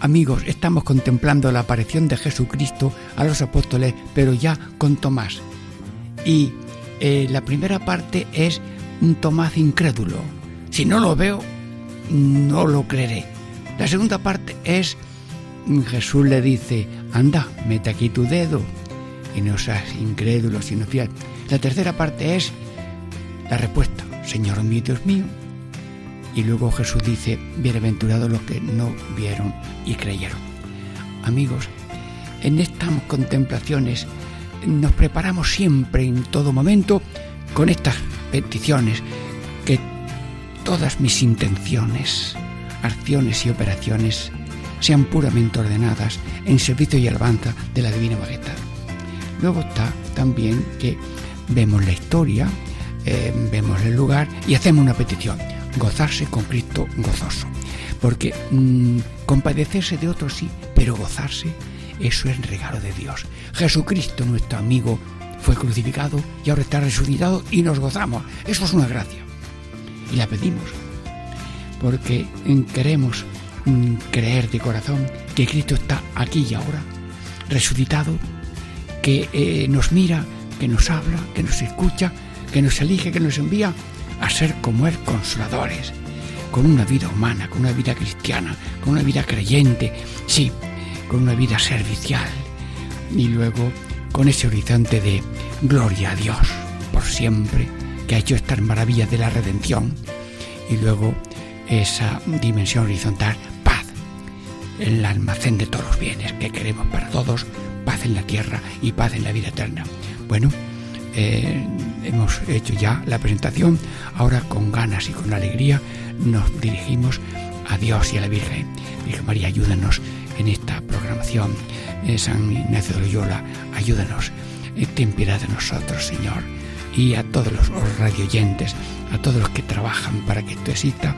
Amigos, estamos contemplando la aparición de Jesucristo a los apóstoles, pero ya con Tomás. Y eh, la primera parte es un Tomás incrédulo. Si no lo veo, no lo creeré. La segunda parte es Jesús le dice, anda, mete aquí tu dedo y no seas incrédulo, sino fiel. La tercera parte es la respuesta, Señor mío, Dios mío. Y luego Jesús dice, bienaventurados los que no vieron y creyeron. Amigos, en estas contemplaciones nos preparamos siempre, en todo momento, con estas peticiones, que todas mis intenciones, acciones y operaciones sean puramente ordenadas en servicio y alabanza de la Divina Majestad. Luego está también que vemos la historia, eh, vemos el lugar y hacemos una petición, gozarse con Cristo gozoso. Porque mm, compadecerse de otros sí, pero gozarse, eso es regalo de Dios. Jesucristo, nuestro amigo, fue crucificado y ahora está resucitado y nos gozamos. Eso es una gracia. Y la pedimos porque queremos mm, creer de corazón que Cristo está aquí y ahora, resucitado, que eh, nos mira, que nos habla, que nos escucha, que nos elige, que nos envía a ser como Él consoladores, con una vida humana, con una vida cristiana, con una vida creyente, sí, con una vida servicial y luego con ese horizonte de gloria a Dios por siempre, que ha hecho estas maravillas de la redención y luego esa dimensión horizontal, paz, el almacén de todos los bienes que queremos para todos, paz en la tierra y paz en la vida eterna. Bueno, eh, hemos hecho ya la presentación, ahora con ganas y con alegría nos dirigimos a Dios y a la Virgen. Virgen María, ayúdanos en esta programación. Eh, San Ignacio de Loyola, ayúdanos. Eh, ten piedad de nosotros, Señor. Y a todos los radioyentes, a todos los que trabajan para que esto exista,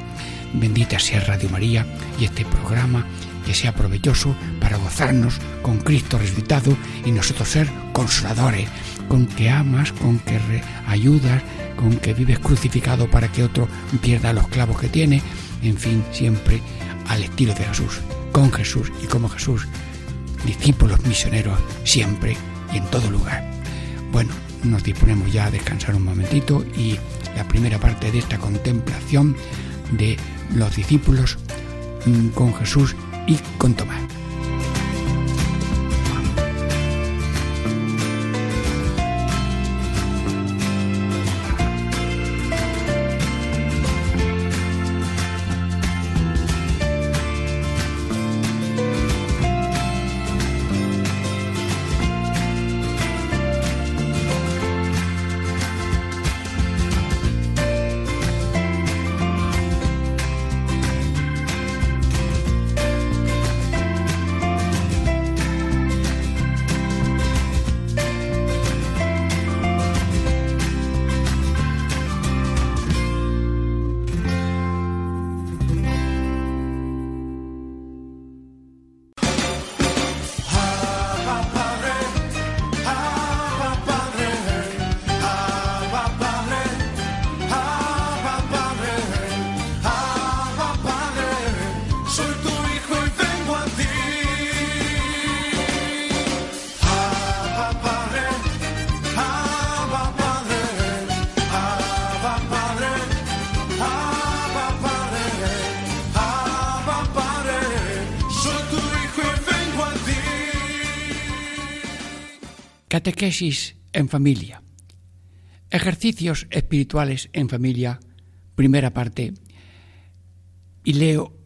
Bendita sea Radio María y este programa que sea provechoso para gozarnos con Cristo resucitado y nosotros ser consoladores, con que amas, con que ayudas, con que vives crucificado para que otro pierda los clavos que tiene, en fin, siempre al estilo de Jesús, con Jesús y como Jesús, discípulos misioneros siempre y en todo lugar. Bueno, nos disponemos ya a descansar un momentito y la primera parte de esta contemplación de los discípulos mm, con Jesús y con Tomás. Catequesis en familia. Ejercicios espirituales en familia, primera parte. Y leo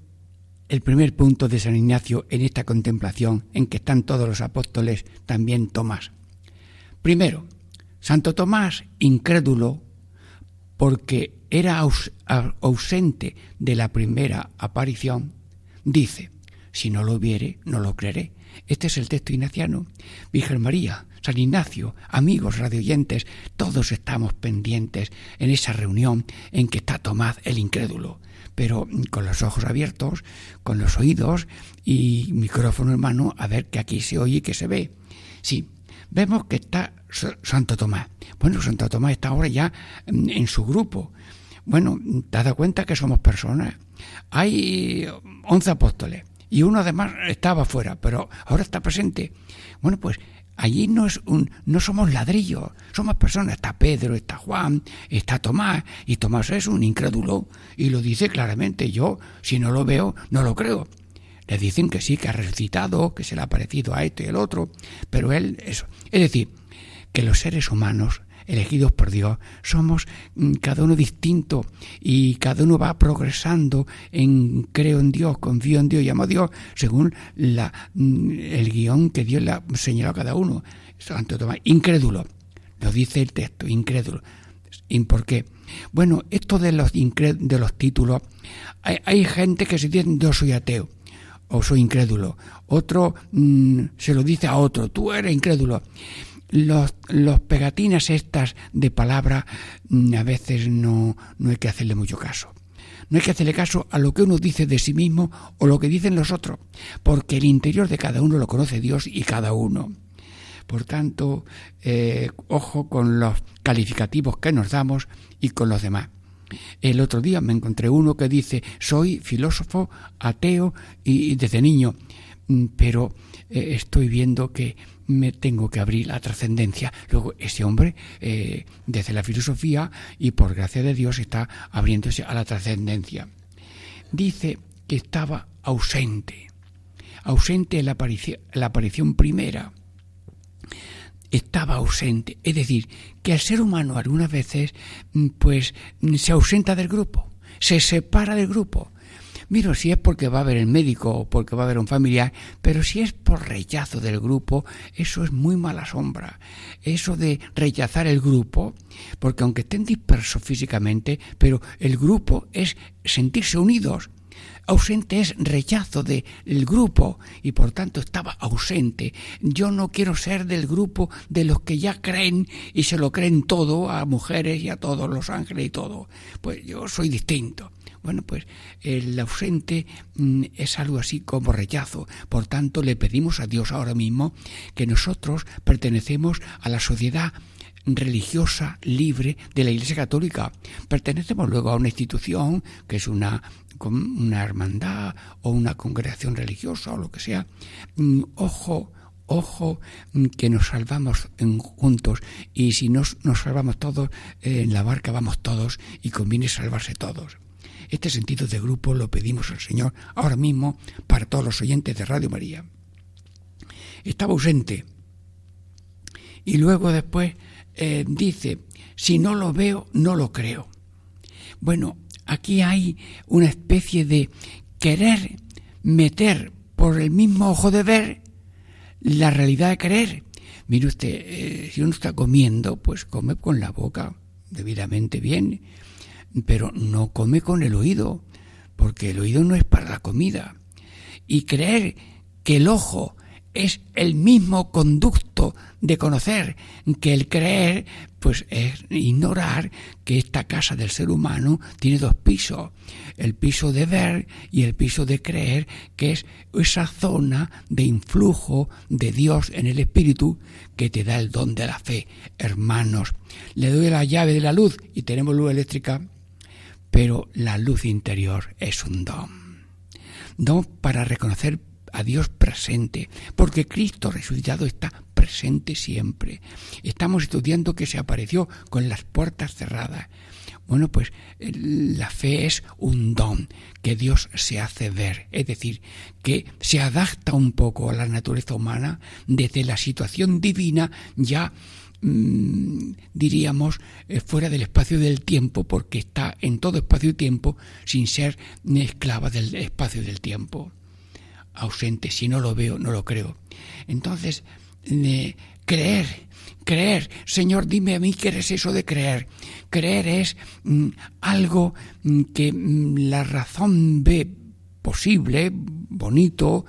el primer punto de San Ignacio en esta contemplación en que están todos los apóstoles, también Tomás. Primero, Santo Tomás, incrédulo, porque era ausente de la primera aparición, dice, si no lo viere, no lo creeré. Este es el texto ignaciano. Virgen María, San Ignacio, amigos radioyentes, todos estamos pendientes en esa reunión en que está Tomás el incrédulo, pero con los ojos abiertos, con los oídos y micrófono en mano a ver que aquí se oye y que se ve. Sí, vemos que está Santo Tomás. Bueno, Santo Tomás está ahora ya en su grupo. Bueno, te has dado cuenta que somos personas. Hay once apóstoles y uno además estaba fuera, pero ahora está presente. Bueno, pues allí no es un, no somos ladrillos, somos personas. Está Pedro, está Juan, está Tomás, y Tomás es un incrédulo y lo dice claramente. Yo, si no lo veo, no lo creo. Le dicen que sí, que ha resucitado, que se le ha parecido a este y el otro, pero él, eso. Es decir, que los seres humanos elegidos por Dios, somos mm, cada uno distinto y cada uno va progresando en creo en Dios, confío en Dios, llamo a Dios, según mm, el guion que Dios le ha señalado a cada uno. Santo Tomás, incrédulo, lo dice el texto, incrédulo. ¿Y por qué? Bueno, esto de los, de los títulos, hay, hay, gente que se dice yo soy ateo o soy incrédulo, otro mm, se lo dice a otro, tú eres incrédulo los, los pegatinas estas de palabra mm, a veces no, no hay que hacerle mucho caso. No hay que hacerle caso a lo que uno dice de sí mismo o lo que dicen los otros, porque el interior de cada uno lo conoce Dios y cada uno. Por tanto, eh, ojo con los calificativos que nos damos y con los demás. El otro día me encontré uno que dice, soy filósofo, ateo y, desde niño, mm, pero eh, estoy viendo que me tengo que abrir la trascendencia. Luego, ese hombre, eh, desde la filosofía y por gracia de Dios, está abriéndose a la trascendencia. Dice que estaba ausente, ausente en la aparición, la aparición primera. Estaba ausente, es decir, que el ser humano algunas veces, mm, pues, se ausenta del grupo, se separa del grupo, Miro si es porque va a haber el médico o porque va a haber un familiar, pero si es por rechazo del grupo, eso es muy mala sombra. Eso de rechazar el grupo, porque aunque estén dispersos físicamente, pero el grupo es sentirse unidos. Ausente es rechazo del grupo y por tanto estaba ausente. Yo no quiero ser del grupo de los que ya creen y se lo creen todo a mujeres y a todos los ángeles y todo. Pues yo soy distinto. Bueno, pues el ausente mm, es algo así como rechazo. Por tanto, le pedimos a Dios ahora mismo que nosotros pertenecemos a la sociedad religiosa libre de la Iglesia Católica. Pertenecemos luego a una institución que es una, una hermandad o una congregación religiosa o lo que sea. Mm, ojo, ojo mm, que nos salvamos juntos y si nos, nos salvamos todos, en la barca vamos todos y conviene salvarse todos. Este sentido de grupo lo pedimos al Señor ahora mismo para todos los oyentes de Radio María. Estaba ausente. Y luego después eh, dice, si no lo veo, no lo creo. Bueno, aquí hay una especie de querer meter por el mismo ojo de ver la realidad de creer. Mire usted, eh, si uno está comiendo, pues come con la boca debidamente bien pero no come con el oído, porque el oído no es para la comida. Y creer que el ojo es el mismo conducto de conocer que el creer, pues es ignorar que esta casa del ser humano tiene dos pisos, el piso de ver y el piso de creer, que es esa zona de influjo de Dios en el espíritu que te da el don de la fe. Hermanos, le doy la llave de la luz y tenemos luz eléctrica pero la luz interior es un don. Don para reconocer a Dios presente, porque Cristo resucitado está presente siempre. Estamos estudiando que se apareció con las puertas cerradas. Bueno, pues la fe es un don que Dios se hace ver, es decir, que se adapta un poco a la naturaleza humana desde la situación divina ya Mm, diríamos, eh, fuera del espacio del tiempo, porque está en todo espacio y tiempo sin ser esclava del espacio del tiempo. Ausente, si no lo veo, no lo creo. Entonces, creer, creer, Señor, dime a mí qué es eso de creer. Creer es mm, algo mm, que la razón ve posible, bonito,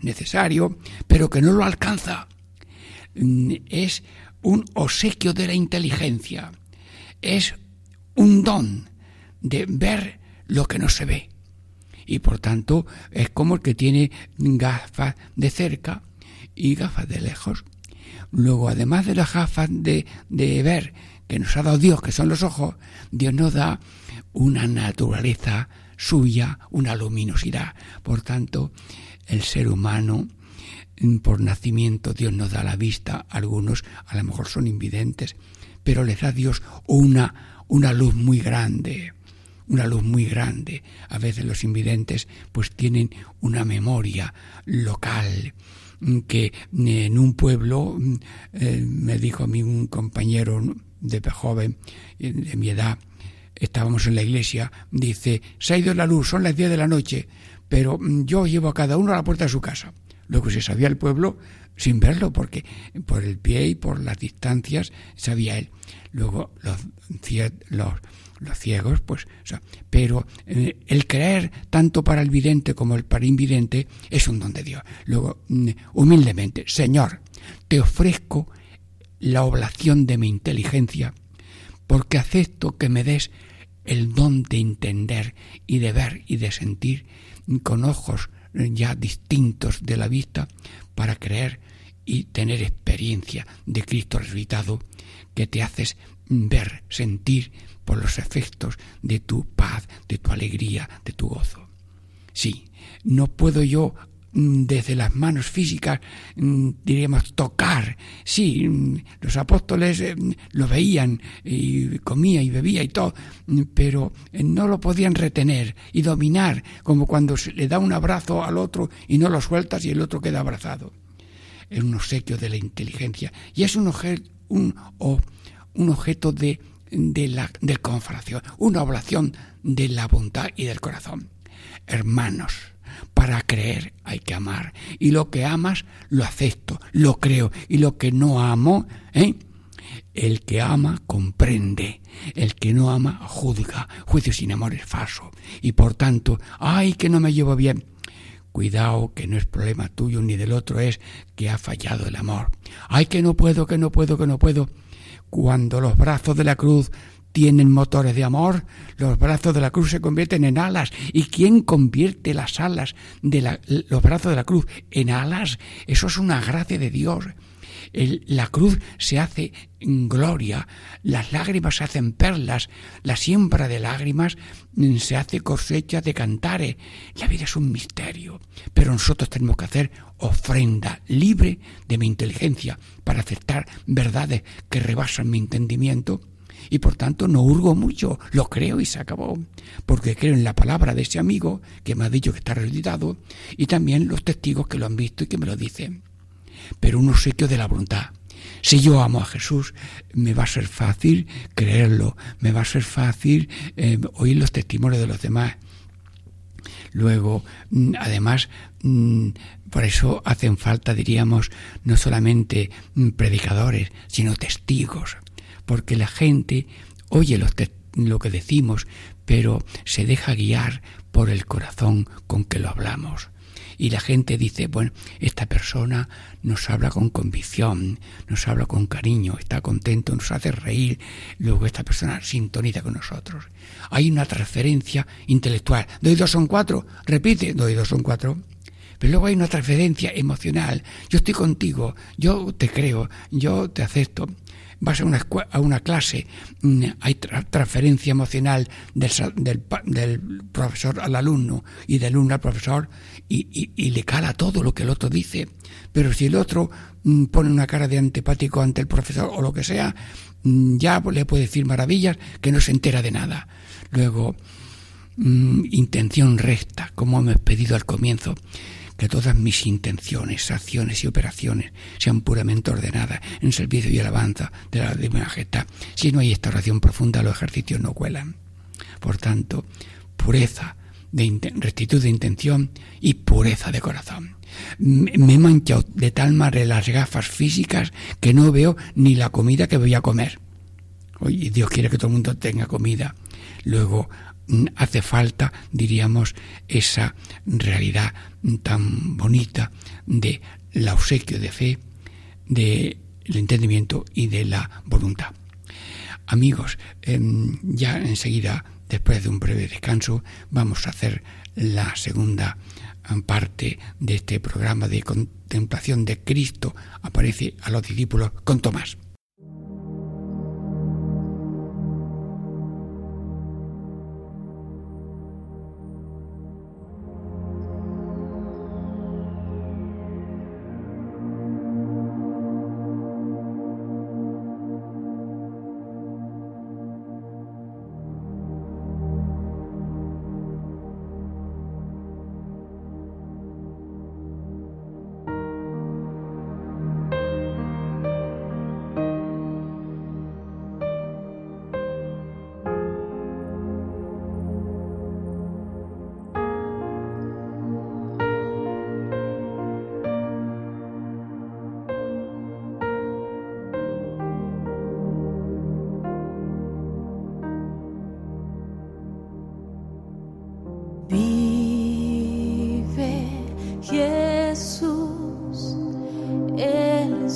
necesario, pero que no lo alcanza es un obsequio de la inteligencia, es un don de ver lo que no se ve. Y por tanto es como el que tiene gafas de cerca y gafas de lejos. Luego, además de las gafas de, de ver que nos ha dado Dios, que son los ojos, Dios nos da una naturaleza suya, una luminosidad. Por tanto, el ser humano, por nacimiento, Dios nos da la vista, algunos a lo mejor son invidentes, pero les da Dios una, una luz muy grande, una luz muy grande. A veces los invidentes pues tienen una memoria local mm, que en un pueblo, mm, eh, me dijo a mí un compañero de joven, de mi edad, estábamos en la iglesia, dice, se ha ido la luz, son las 10 de la noche, pero mm, yo llevo a cada uno a la puerta de su casa. Luego se sabía el pueblo sin verlo, porque por el pie y por las distancias sabía él. Luego los, los, los ciegos, pues, pero eh, el creer tanto para el vidente como el para invidente es un don de Dios. Luego, mm, humildemente, Señor, te ofrezco la oblación de mi inteligencia, porque acepto que me des el don de entender y de ver y de sentir con ojos ya distintos de la vista para creer y tener experiencia de Cristo resucitado que te haces ver, sentir por los efectos de tu paz, de tu alegría, de tu gozo. Sí, no puedo yo desde las manos físicas, mm, diríamos, tocar. Sí, mm, los apóstoles eh, lo veían y comía y bebía y todo, pero eh, no lo podían retener y dominar, como cuando se le da un abrazo al otro y no lo sueltas y el otro queda abrazado. Es un obsequio de la inteligencia y es un, objeto, un, un objeto de, de la del confración, una oblación de la bondad y del corazón. Hermanos, para creer hay que amar. Y lo que amas, lo acepto, lo creo. Y lo que no amo, ¿eh? El que ama comprende, el que no ama juzga. Juicio sin amor es falso. Y por tanto, ay, que no me llevo bien. Cuidado, que no es problema tuyo ni del otro, es que ha fallado el amor. Ay, que no puedo, que no puedo, que no puedo. Cuando los brazos de la cruz tienen motores de amor, los brazos de la cruz se convierten en alas. ¿Y quién convierte las alas de los brazos de la cruz en alas? Eso es una gracia de Dios. la cruz se hace en gloria, las lágrimas se hacen perlas, la siembra de lágrimas mm, se hace cosecha de cantares. La vida es un misterio, pero nosotros tenemos que hacer ofrenda libre de mi inteligencia para aceptar verdades que rebasan mi entendimiento y por tanto no hurgo mucho, lo creo y se acabó, porque creo en la palabra de ese amigo que me ha dicho que está resucitado y también los testigos que lo han visto y que me lo dicen. Pero un obsequio de la voluntad. Si yo amo a Jesús, me va a ser fácil creerlo, me va a ser fácil eh, oír los testimonios de los demás. Luego, mm, además, mm, por eso hacen falta, diríamos, no solamente mm, predicadores, sino testigos porque la gente oye lo que, decimos, pero se deja guiar por el corazón con que lo hablamos. Y la gente dice, bueno, esta persona nos habla con convicción, nos habla con cariño, está contento, nos hace reír, luego esta persona sintoniza con nosotros. Hay una transferencia intelectual. Doy dos son cuatro, repite, doy dos son cuatro. Pero luego hay una transferencia emocional. Yo estoy contigo, yo te creo, yo te acepto vas a una, a una clase, mm, hay transferencia emocional del, del, profesor al alumno y del alumno al profesor y, y, le cala todo lo que el otro dice. Pero si el otro mm, pone una cara de antipático ante el profesor o lo que sea, mm, ya le puede decir maravillas que no se entera de nada. Luego, intención recta, como hemos pedido al comienzo que todas mis intenciones, acciones y operaciones sean puramente ordenadas en servicio y alabanza de la divina majestad. Si no hay esta oración profunda, los ejercicios no cuelan. Por tanto, pureza, de rectitud de intención y pureza de corazón. Me he manchado de tal manera las gafas físicas que no veo ni la comida que voy a comer. Oye, Dios quiere que todo el mundo tenga comida. Luego hace falta, diríamos, esa realidad tan bonita de la obsequio de fe, de el entendimiento y de la voluntad. Amigos, em, ya enseguida, después de un breve descanso, vamos a hacer la segunda em, parte de este programa de contemplación de Cristo. Aparece a los discípulos con Tomás.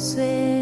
sé.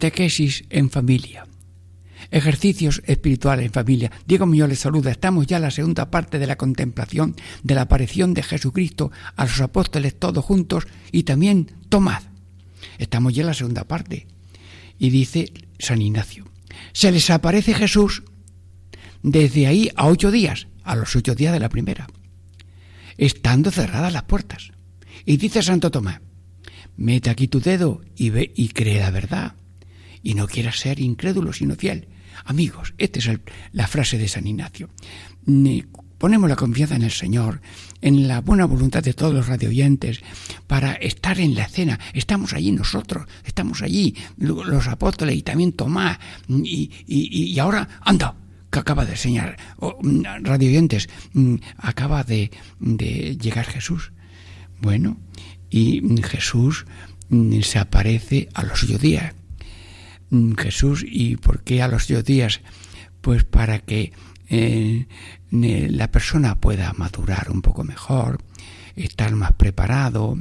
Catequesis en familia. Ejercicios espirituales en familia. Diego Muñoz les saluda. Estamos ya en la segunda parte de la contemplación de la aparición de Jesucristo a los apóstoles todos juntos y también tomad. Estamos ya en la segunda parte. Y dice San Ignacio, se les aparece Jesús desde ahí a ocho días, a los ocho días de la primera, estando cerradas las puertas. Y dice Santo Tomás, mete aquí tu dedo y ve y cree la verdad. Y no quieras ser incrédulo, sino fiel. Amigos, esta es la frase de San Ignacio. Ponemos la confianza en el Señor, en la buena voluntad de todos los radioyentes, para estar en la escena. Estamos allí nosotros, estamos allí los apóstoles y también Tomás. Y, y, y ahora, anda, que acaba de enseñar, oh, radioyentes, mm, acaba de, de llegar Jesús. Bueno, y Jesús mm, se aparece a los. Mm, Jesús, ¿y por qué a los ocho días? Pues para que eh, la persona pueda madurar un poco mejor, estar más preparado,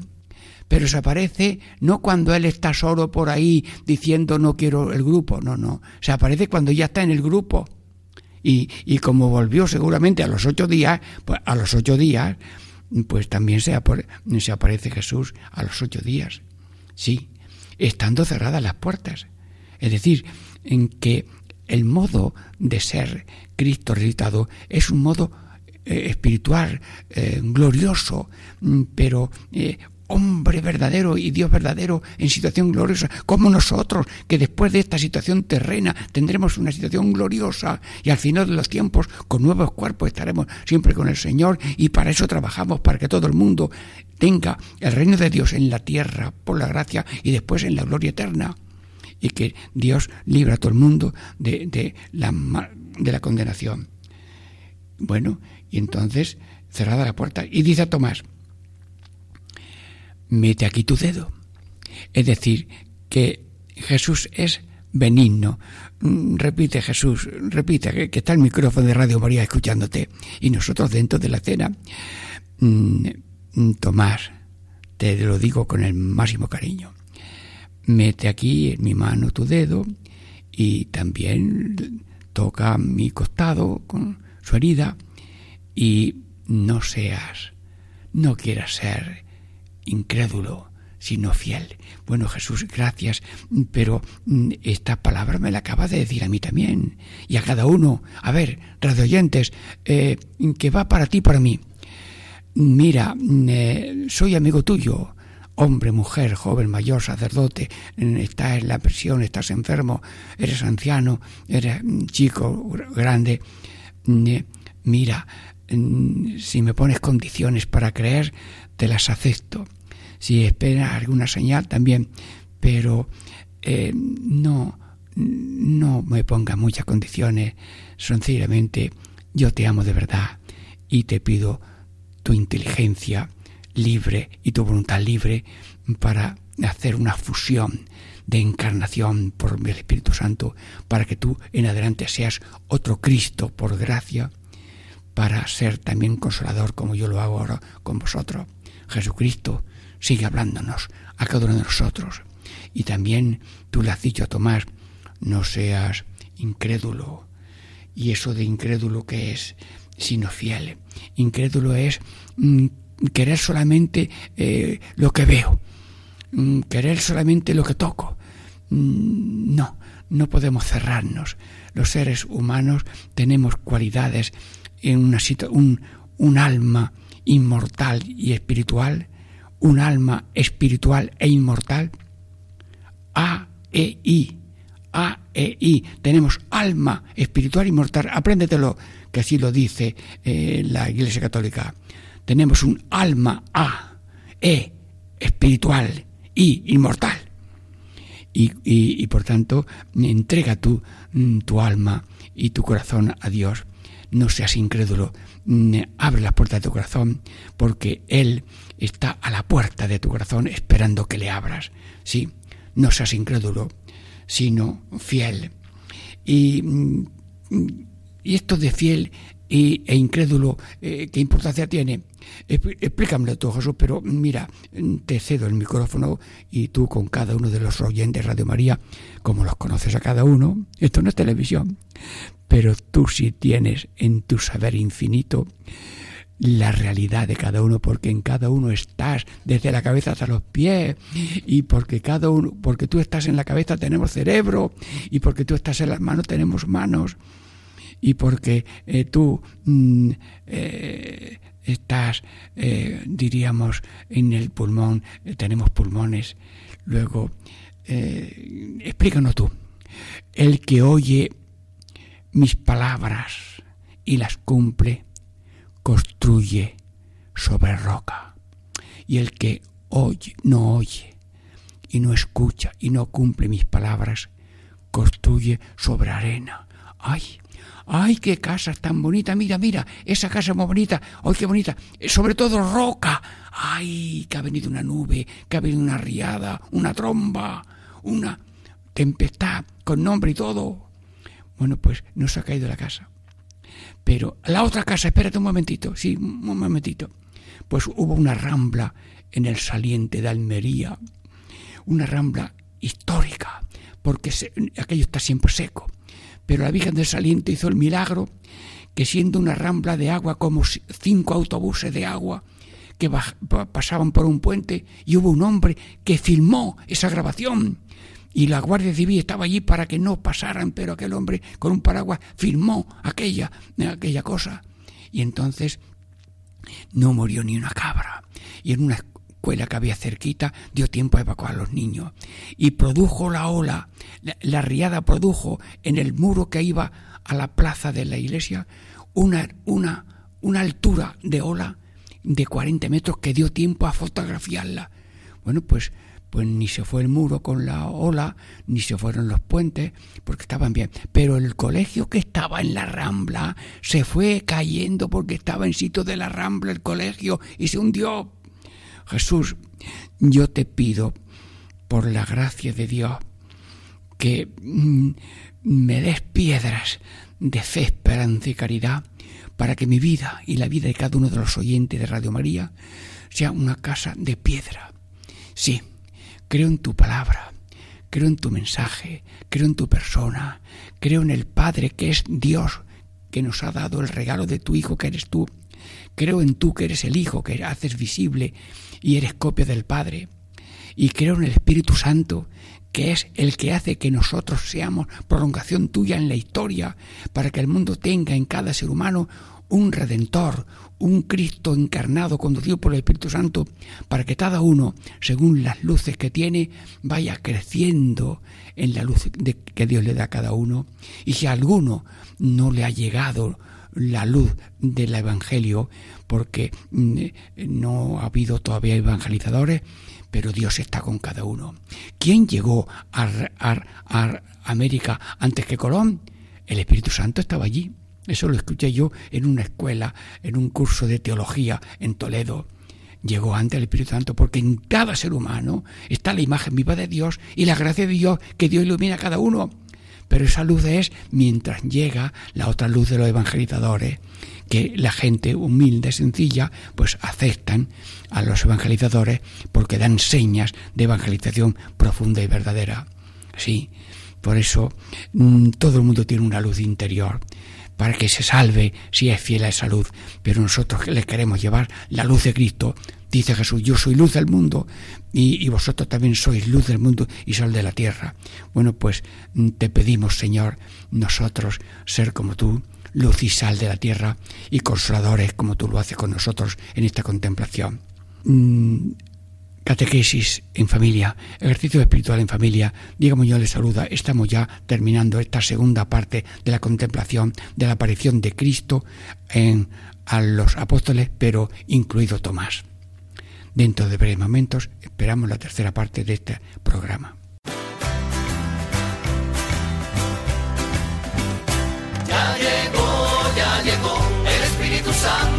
pero se aparece no cuando él está solo por ahí diciendo no quiero el grupo, no, no, se aparece cuando ya está en el grupo. Y, y como volvió seguramente a los ocho días, pues a los ocho días, pues también se, se aparece Jesús a los ocho días. Sí, estando cerradas las puertas. Es decir, en que el modo de ser Cristo resucitado es un modo eh, espiritual, eh, glorioso, mm, pero eh, hombre verdadero y Dios verdadero en situación gloriosa, como nosotros, que después de esta situación terrena tendremos una situación gloriosa y al final de los tiempos con nuevos cuerpos estaremos siempre con el Señor y para eso trabajamos, para que todo el mundo tenga el reino de Dios en la tierra por la gracia y después en la gloria eterna y que Dios libra a todo el mundo de, de, la, de la condenación. Bueno, y entonces cerrada la puerta y dice a Tomás, mete aquí tu dedo. Es decir, que Jesús es benigno. Mm, repite Jesús, repite, que, está el micrófono de Radio María escuchándote. Y nosotros dentro de la cena, mm, Tomás, te lo digo con el máximo cariño. Mete aquí en mi mano tu dedo y también toca mi costado con su herida y no seas, no quieras ser incrédulo, sino fiel. Bueno, Jesús, gracias, pero mm, esta palabra me la acaba de decir a mí también, y a cada uno. A ver, radio oyentes, eh, que va para ti, para mí. Mira, mm, eh, soy amigo tuyo, hombre, mujer, joven, mayor, sacerdote, mm, estás en la prisión, estás enfermo, eres anciano, eres chico, grande. Eh, mira, si me pones condiciones para creer, te las acepto si espera alguna señal también, pero eh, no, no me ponga muchas condiciones, sencillamente yo te amo de verdad y te pido tu inteligencia libre y tu voluntad libre para hacer una fusión de encarnación por el Espíritu Santo, para que tú en adelante seas otro Cristo por gracia, para ser también consolador como yo lo hago ahora con vosotros. Jesucristo, sigue hablándonos a cada uno de nosotros. Y también tú le has dicho a Tomás, no seas incrédulo. Y eso de incrédulo que es, sino fiel. Incrédulo es mm, querer solamente eh, lo que veo, mm, querer solamente lo que toco. Mm, no, no podemos cerrarnos. Los seres humanos tenemos cualidades en una un, un alma inmortal y espiritual un alma espiritual e inmortal? A, E, I. A, E, I. Tenemos alma espiritual inmortal. Apréndetelo, que así lo dice eh, la Iglesia Católica. Tenemos un alma A, E, espiritual y inmortal. Y, y, por tanto, entrega tu, mm, tu alma y tu corazón a Dios. No seas incrédulo. Mm, abre la puerta de tu corazón, porque Él está a la puerta de tu corazón esperando que le abras. Sí, no seas incrédulo, sino fiel. Y, y esto de fiel y, e incrédulo, eh, ¿qué importancia tiene? Explícamelo tú, Jesús, pero mira, te cedo el micrófono y tú con cada uno de los oyentes de Radio María, como los conoces a cada uno, esto no es televisión, pero tú sí tienes en tu saber infinito la realidad de cada uno, porque en cada uno estás, desde la cabeza hasta los pies, y porque cada uno, porque tú estás en la cabeza tenemos cerebro, y porque tú estás en las manos tenemos manos, y porque eh, tú mm, eh, estás, eh, diríamos, en el pulmón, tenemos pulmones. Luego, explícanos tú, el que oye mis palabras y las cumple, construye sobre roca. Y el que oye, no oye, y no escucha, y no cumple mis palabras, construye sobre arena. ¡Ay! ¡Ay, qué casa tan bonita! Mira, mira, esa casa muy bonita. ¡Ay, qué bonita! Sobre todo roca. ¡Ay, que ha venido una nube, que ha venido una riada, una tromba, una tempestad con nombre y todo! Bueno, pues no se ha caído la casa. Pero la otra casa, espérate un momentito, sí, un momentito. Pues hubo una rambla en el saliente de Almería, una rambla histórica, porque aquello está siempre seco. Pero la Virgen del Saliente hizo el milagro que siendo una rambla de agua como cinco autobuses de agua que pasaban por un puente y hubo un hombre que filmó esa grabación y la Guardia Civil estaba allí para que no pasaran, pero aquel hombre con un paraguas firmó aquella, aquella cosa. Y entonces no murió ni una cabra. Y en una escuela que había cerquita dio tiempo a evacuar a los niños. Y produjo la ola, la, riada produjo en el muro que iba a la plaza de la iglesia una, una, una altura de ola de 40 metros que dio tiempo a fotografiarla. Bueno, pues pues ni se fue el muro con la ola, ni se fueron los puentes, porque estaban bien. Pero el colegio que estaba en la rambla se fue cayendo porque estaba en sitio de la rambla el colegio y se hundió. Jesús, yo te pido, por la gracia de Dios, que mm, me des piedras de fe, esperanza y caridad para que mi vida y la vida de cada uno de los oyentes de Radio María sea una casa de piedra. Sí, Creo en tu palabra, creo en tu mensaje, creo en tu persona, creo en el Padre que es Dios, que nos ha dado el regalo de tu Hijo que eres tú. Creo en tú que eres el Hijo, que haces visible y eres copia del Padre. Y creo en el Espíritu Santo, que es el que hace que nosotros seamos prolongación tuya en la historia, para que el mundo tenga en cada ser humano un redentor, un Cristo encarnado, conducido por el Espíritu Santo, para que cada uno, según las luces que tiene, vaya creciendo en la luz que Dios le da a cada uno. Y si a alguno no le ha llegado la luz del Evangelio, porque mm, no ha habido todavía evangelizadores, pero Dios está con cada uno. ¿Quién llegó a, a América antes que Colón? El Espíritu Santo estaba allí. Eso lo escuché yo en una escuela, en un curso de teología en Toledo. Llegó antes el Espíritu Santo porque en cada ser humano está la imagen viva de Dios y la gracia de Dios que Dios ilumina a cada uno. Pero esa luz es mientras llega la otra luz de los evangelizadores, que la gente humilde, sencilla, pues aceptan a los evangelizadores porque dan señas de evangelización profunda y verdadera. Sí, por eso mm, todo el mundo tiene una luz interior para que se salve si es fiel a esa luz. Pero nosotros le queremos llevar la luz de Cristo. Dice Jesús, yo soy luz del mundo y, vosotros también sois luz del mundo y sol de la tierra. Bueno, pues mm, te pedimos, Señor, nosotros ser como tú, luz y sal de la tierra y consoladores como tú lo haces con nosotros en esta contemplación. Mm, Catequesis en familia, ejercicio espiritual en familia. Diego yo les saluda. Estamos ya terminando esta segunda parte de la contemplación de la aparición de Cristo en, a los apóstoles, pero incluido Tomás. Dentro de breves momentos esperamos la tercera parte de este programa. Ya llegó, ya llegó, el Espíritu Santo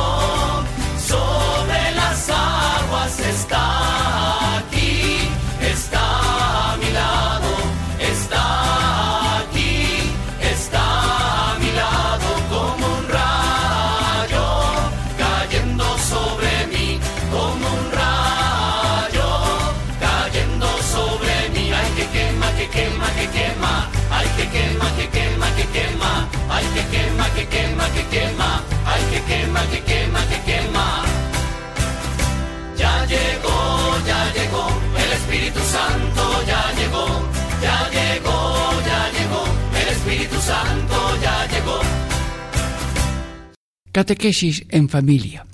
Santo ya llegó, ya llegó, ya llegó, el Espíritu Santo ya llegó. Catequesis en familia.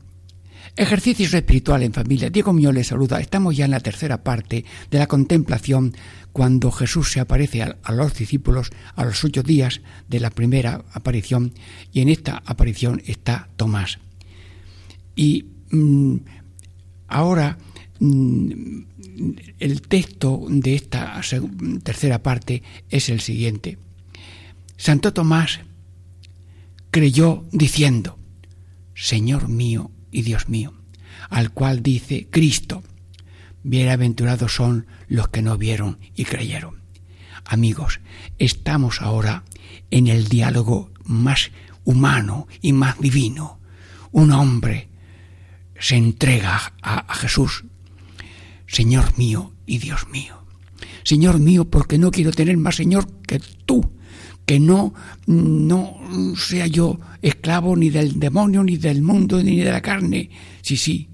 Ejercicios espiritual en familia. Diego Mío les saluda. Estamos ya en la tercera parte de la contemplación cuando Jesús se aparece a, los discípulos a los ocho días de la primera aparición y en esta aparición está Tomás. Y mm, ahora el texto de esta tercera parte es el siguiente. Santo Tomás creyó diciendo, Señor mío y Dios mío, al cual dice Cristo, bienaventurados son los que no vieron y creyeron. Amigos, estamos ahora en el diálogo más humano y más divino. Un hombre se entrega a, a Jesús, Señor mío y Dios mío. Señor mío, porque no quiero tener más Señor que tú, que no, no sea yo esclavo ni del demonio, ni del mundo, ni de la carne. Sí, sí.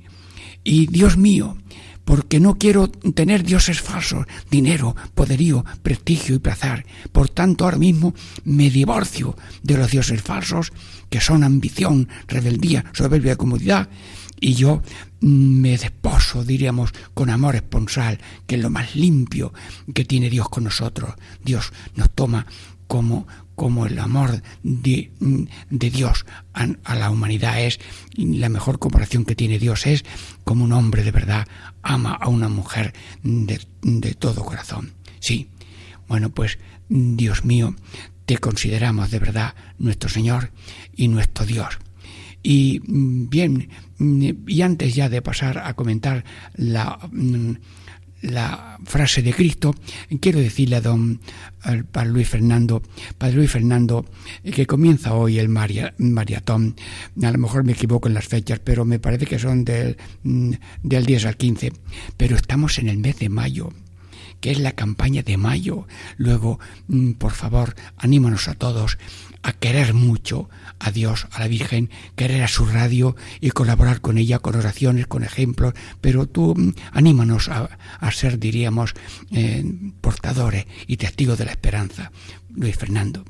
Y Dios mío, porque no quiero tener dioses falsos, dinero, poderío, prestigio y placer. Por tanto, ahora mismo me divorcio de los dioses falsos, que son ambición, rebeldía, soberbia y comodidad, y yo me desposo, diríamos, con amor esponsal, que es lo más limpio que tiene Dios con nosotros. Dios nos toma como, como el amor de, de Dios a, la humanidad es, la mejor comparación que tiene Dios es como un hombre de verdad ama a una mujer de, de todo corazón. Sí, bueno, pues Dios mío, te consideramos de verdad nuestro Señor y nuestro Dios. Y bien, y antes ya de pasar a comentar la, la frase de Cristo, quiero decirle a don al Padre Luis Fernando, Padre Luis Fernando, que comienza hoy el maria, maratón, a lo mejor me equivoco en las fechas, pero me parece que son del, del 10 al 15, pero estamos en el mes de mayo, que es la campaña de mayo. Luego, por favor, anímanos a todos a querer mucho a Dios, a la Virgen, querer a su radio y colaborar con ella con oraciones, con ejemplos, pero tú anímanos a, a ser, diríamos, eh, portadores y testigos de la esperanza. Luis Fernando.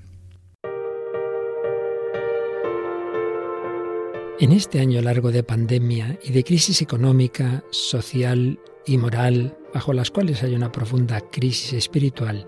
En este año largo de pandemia y de crisis económica, social y moral, bajo las cuales hay una profunda crisis espiritual,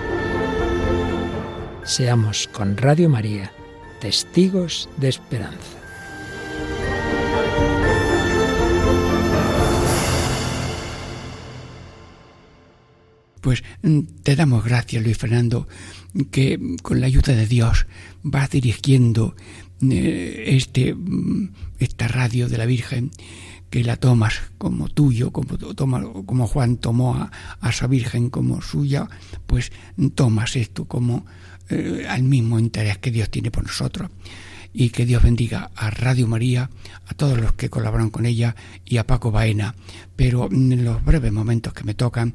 Seamos con Radio María testigos de esperanza. Pues mm, te damos gracias, Luis Fernando, que con la ayuda de Dios vas dirigiendo eh, este, mm, esta radio de la Virgen, que la tomas como tuyo, como, como Juan tomó a, a Virgen como suya, pues tomas esto como eh, al mismo interés que Dios tiene por nosotros y que Dios bendiga a Radio María, a todos los que colaboran con ella y a Paco Baena. Pero en los breves momentos que me tocan,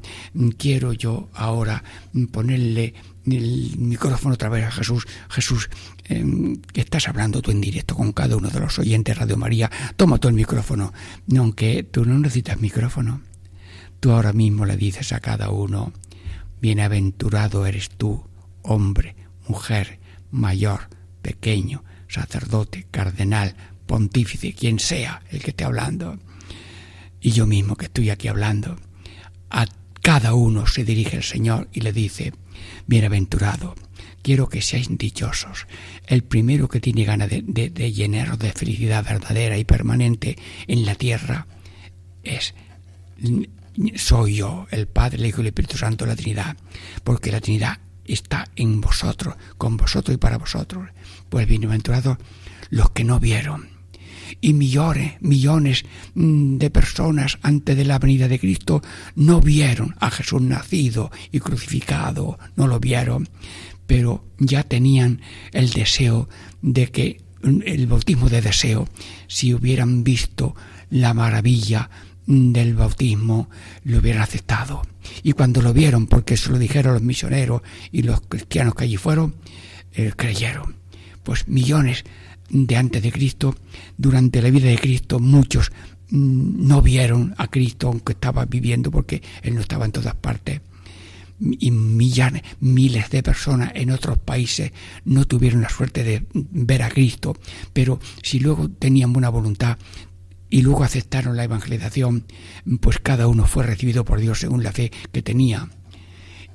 quiero yo ahora ponerle el micrófono otra vez a Jesús. Jesús, que estás hablando tú en directo con cada uno de los oyentes de Radio María, toma tú el micrófono, aunque tú no necesitas micrófono. Tú ahora mismo le dices a cada uno, bienaventurado eres tú, hombre, mujer, mayor, pequeño, sacerdote, cardenal, pontífice, quien sea el que esté hablando, y yo mismo que estoy aquí hablando, a cada uno se dirige el Señor y le dice, bienaventurado, quiero que seáis dichosos. El primero que tiene ganas de, de, de llenaros de felicidad verdadera y permanente en la tierra es soy yo, el Padre, el Hijo y el Espíritu Santo, la Trinidad, porque la Trinidad está en vosotros, con vosotros y para vosotros. Pues bienaventurados los que no vieron. Y millones, millones mm, de personas antes de la venida de Cristo no vieron a Jesús nacido y crucificado, no lo vieron, pero ya tenían el deseo de que el bautismo de deseo, si hubieran visto la maravilla del bautismo lo hubieran aceptado. Y cuando lo vieron, porque se lo dijeron los misioneros y los cristianos que allí fueron, eh, creyeron. Pues millones de antes de Cristo, durante la vida de Cristo, muchos mm, no vieron a Cristo aunque estaba viviendo porque Él no estaba en todas partes. Y millones, miles de personas en otros países no tuvieron la suerte de ver a Cristo, pero si luego tenían buena voluntad, y luego aceptaron la evangelización, pues cada uno fue recibido por Dios según la fe que tenía.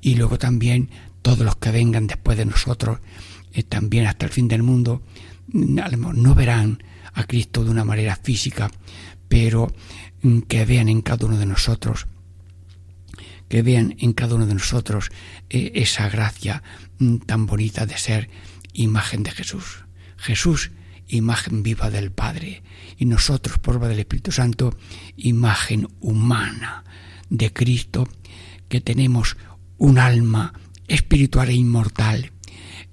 Y luego también todos los que vengan después de nosotros, eh, también hasta el fin del mundo, no verán a Cristo de una manera física, pero mm, que vean en cada uno de nosotros, que vean en cada uno de nosotros eh, esa gracia mm, tan bonita de ser imagen de Jesús. Jesús imagen viva del Padre, y nosotros, por obra del Espíritu Santo, imagen humana de Cristo, que tenemos un alma espiritual e inmortal,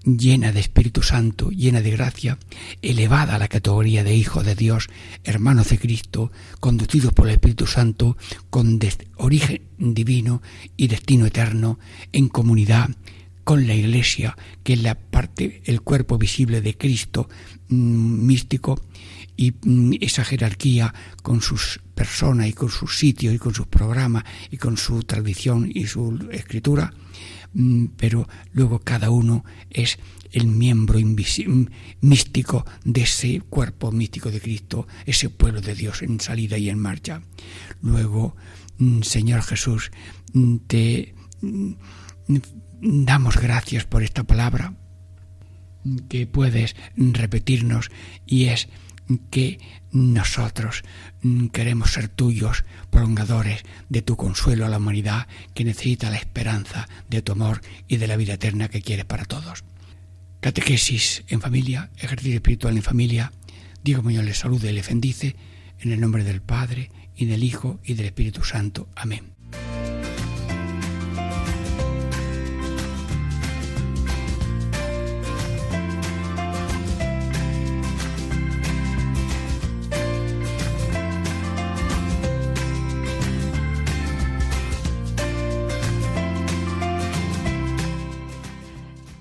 llena de Espíritu Santo, llena de gracia, elevada a la categoría de Hijo de Dios, hermanos de Cristo, conducidos por el Espíritu Santo, con origen divino y destino eterno, en comunidad con la Iglesia, que es la parte, el cuerpo visible de Cristo mm, místico, y mm, esa jerarquía con sus personas y con sus sitios y con sus programas y con su tradición y su escritura, mm, pero luego cada uno es el miembro místico de ese cuerpo místico de Cristo, ese pueblo de Dios en salida y en marcha. Luego, Señor Jesús, te damos gracias por esta palabra que puedes repetirnos y es que nosotros queremos ser tuyos, prolongadores de tu consuelo a la humanidad que necesita la esperanza de tu amor y de la vida eterna que quieres para todos. Catequesis en familia, ejercicio espiritual en familia. Diego Muñoz les saluda y les bendice en el nombre del Padre y del Hijo y del Espíritu Santo. Amén.